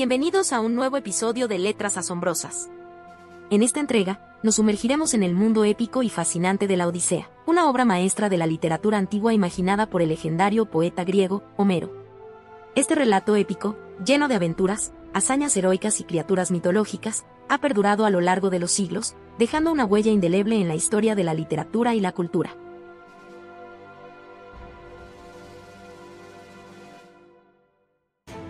Bienvenidos a un nuevo episodio de Letras Asombrosas. En esta entrega, nos sumergiremos en el mundo épico y fascinante de la Odisea, una obra maestra de la literatura antigua imaginada por el legendario poeta griego, Homero. Este relato épico, lleno de aventuras, hazañas heroicas y criaturas mitológicas, ha perdurado a lo largo de los siglos, dejando una huella indeleble en la historia de la literatura y la cultura.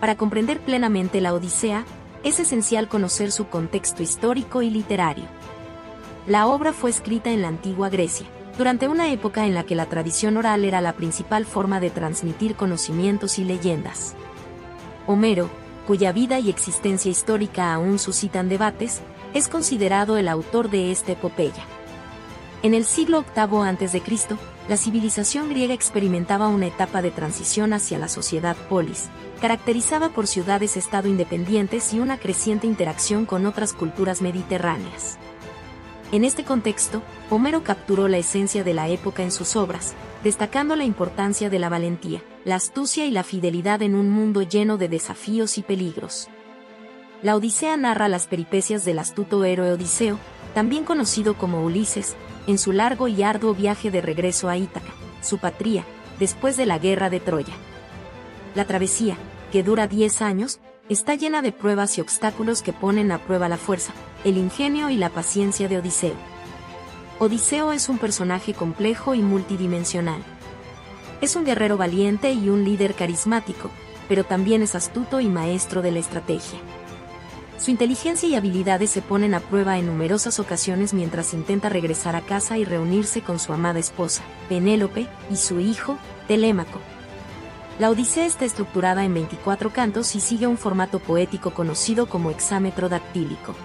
Para comprender plenamente la Odisea, es esencial conocer su contexto histórico y literario. La obra fue escrita en la antigua Grecia, durante una época en la que la tradición oral era la principal forma de transmitir conocimientos y leyendas. Homero, cuya vida y existencia histórica aún suscitan debates, es considerado el autor de esta epopeya. En el siglo VIII a.C., la civilización griega experimentaba una etapa de transición hacia la sociedad polis, caracterizada por ciudades-estado independientes y una creciente interacción con otras culturas mediterráneas. En este contexto, Homero capturó la esencia de la época en sus obras, destacando la importancia de la valentía, la astucia y la fidelidad en un mundo lleno de desafíos y peligros. La Odisea narra las peripecias del astuto héroe Odiseo, también conocido como Ulises, en su largo y arduo viaje de regreso a Ítaca, su patria, después de la guerra de Troya. La travesía, que dura 10 años, está llena de pruebas y obstáculos que ponen a prueba la fuerza, el ingenio y la paciencia de Odiseo. Odiseo es un personaje complejo y multidimensional. Es un guerrero valiente y un líder carismático, pero también es astuto y maestro de la estrategia. Su inteligencia y habilidades se ponen a prueba en numerosas ocasiones mientras intenta regresar a casa y reunirse con su amada esposa, Penélope, y su hijo, Telémaco, la Odisea está estructurada en 24 cantos y sigue un formato poético conocido como hexámetro dactílico.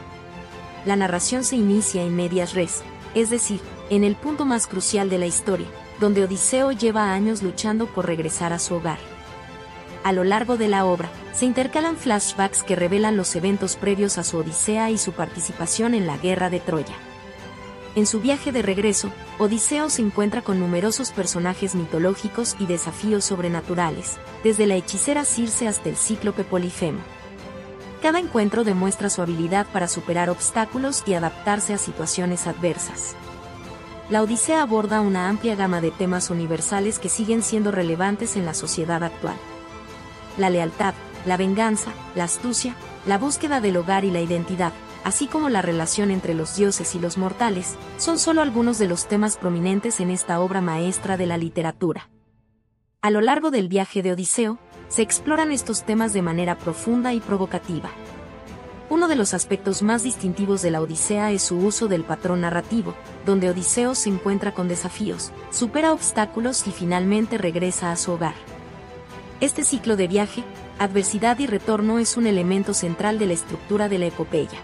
La narración se inicia en medias res, es decir, en el punto más crucial de la historia, donde Odiseo lleva años luchando por regresar a su hogar. A lo largo de la obra, se intercalan flashbacks que revelan los eventos previos a su Odisea y su participación en la guerra de Troya. En su viaje de regreso, Odiseo se encuentra con numerosos personajes mitológicos y desafíos sobrenaturales, desde la hechicera Circe hasta el cíclope Polifemo. Cada encuentro demuestra su habilidad para superar obstáculos y adaptarse a situaciones adversas. La Odisea aborda una amplia gama de temas universales que siguen siendo relevantes en la sociedad actual. La lealtad, la venganza, la astucia, la búsqueda del hogar y la identidad, así como la relación entre los dioses y los mortales, son solo algunos de los temas prominentes en esta obra maestra de la literatura. A lo largo del viaje de Odiseo, se exploran estos temas de manera profunda y provocativa. Uno de los aspectos más distintivos de la Odisea es su uso del patrón narrativo, donde Odiseo se encuentra con desafíos, supera obstáculos y finalmente regresa a su hogar. Este ciclo de viaje, adversidad y retorno es un elemento central de la estructura de la epopeya.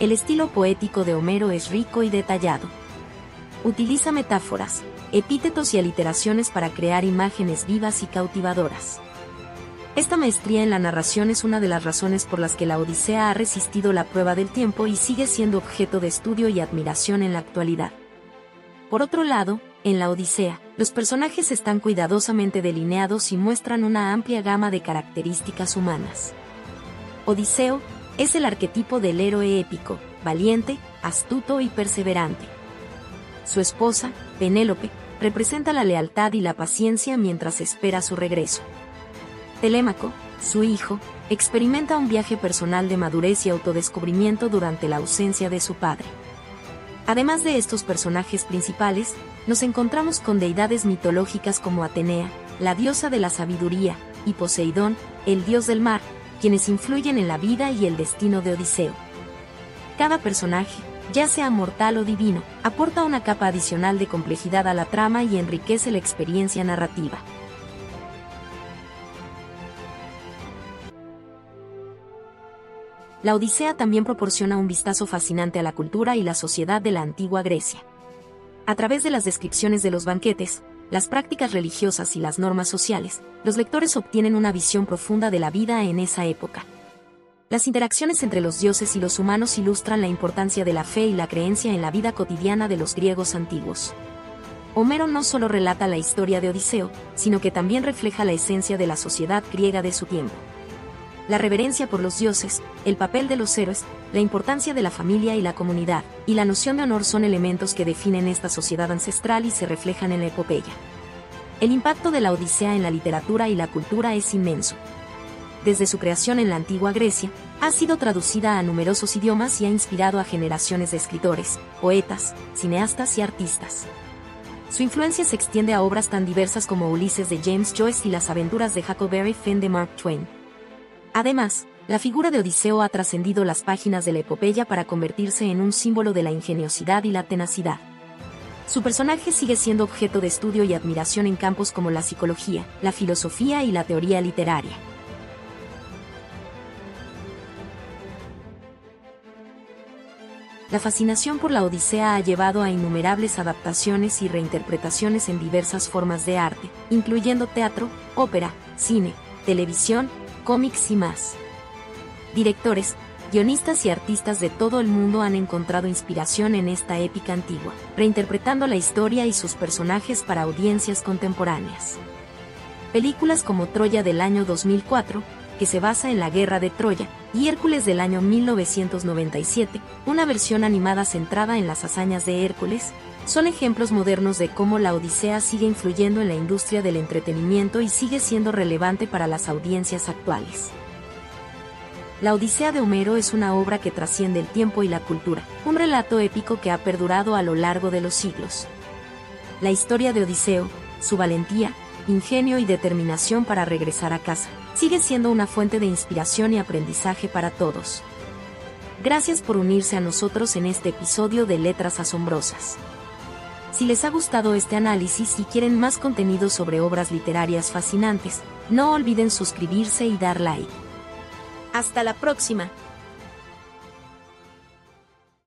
El estilo poético de Homero es rico y detallado. Utiliza metáforas, epítetos y aliteraciones para crear imágenes vivas y cautivadoras. Esta maestría en la narración es una de las razones por las que la Odisea ha resistido la prueba del tiempo y sigue siendo objeto de estudio y admiración en la actualidad. Por otro lado, en la Odisea, los personajes están cuidadosamente delineados y muestran una amplia gama de características humanas. Odiseo, es el arquetipo del héroe épico, valiente, astuto y perseverante. Su esposa, Penélope, representa la lealtad y la paciencia mientras espera su regreso. Telémaco, su hijo, experimenta un viaje personal de madurez y autodescubrimiento durante la ausencia de su padre. Además de estos personajes principales, nos encontramos con deidades mitológicas como Atenea, la diosa de la sabiduría, y Poseidón, el dios del mar, quienes influyen en la vida y el destino de Odiseo. Cada personaje, ya sea mortal o divino, aporta una capa adicional de complejidad a la trama y enriquece la experiencia narrativa. La Odisea también proporciona un vistazo fascinante a la cultura y la sociedad de la antigua Grecia. A través de las descripciones de los banquetes, las prácticas religiosas y las normas sociales, los lectores obtienen una visión profunda de la vida en esa época. Las interacciones entre los dioses y los humanos ilustran la importancia de la fe y la creencia en la vida cotidiana de los griegos antiguos. Homero no solo relata la historia de Odiseo, sino que también refleja la esencia de la sociedad griega de su tiempo. La reverencia por los dioses, el papel de los héroes, la importancia de la familia y la comunidad, y la noción de honor son elementos que definen esta sociedad ancestral y se reflejan en la epopeya. El impacto de la Odisea en la literatura y la cultura es inmenso. Desde su creación en la antigua Grecia, ha sido traducida a numerosos idiomas y ha inspirado a generaciones de escritores, poetas, cineastas y artistas. Su influencia se extiende a obras tan diversas como Ulises de James Joyce y las aventuras de Huckleberry Finn de Mark Twain. Además, la figura de Odiseo ha trascendido las páginas de la epopeya para convertirse en un símbolo de la ingeniosidad y la tenacidad. Su personaje sigue siendo objeto de estudio y admiración en campos como la psicología, la filosofía y la teoría literaria. La fascinación por la Odisea ha llevado a innumerables adaptaciones y reinterpretaciones en diversas formas de arte, incluyendo teatro, ópera, cine, televisión, cómics y más. Directores, guionistas y artistas de todo el mundo han encontrado inspiración en esta épica antigua, reinterpretando la historia y sus personajes para audiencias contemporáneas. Películas como Troya del año 2004, que se basa en la guerra de Troya, y Hércules del año 1997, una versión animada centrada en las hazañas de Hércules, son ejemplos modernos de cómo la Odisea sigue influyendo en la industria del entretenimiento y sigue siendo relevante para las audiencias actuales. La Odisea de Homero es una obra que trasciende el tiempo y la cultura, un relato épico que ha perdurado a lo largo de los siglos. La historia de Odiseo, su valentía, ingenio y determinación para regresar a casa, sigue siendo una fuente de inspiración y aprendizaje para todos. Gracias por unirse a nosotros en este episodio de Letras Asombrosas. Si les ha gustado este análisis y quieren más contenido sobre obras literarias fascinantes, no olviden suscribirse y dar like. Hasta la próxima.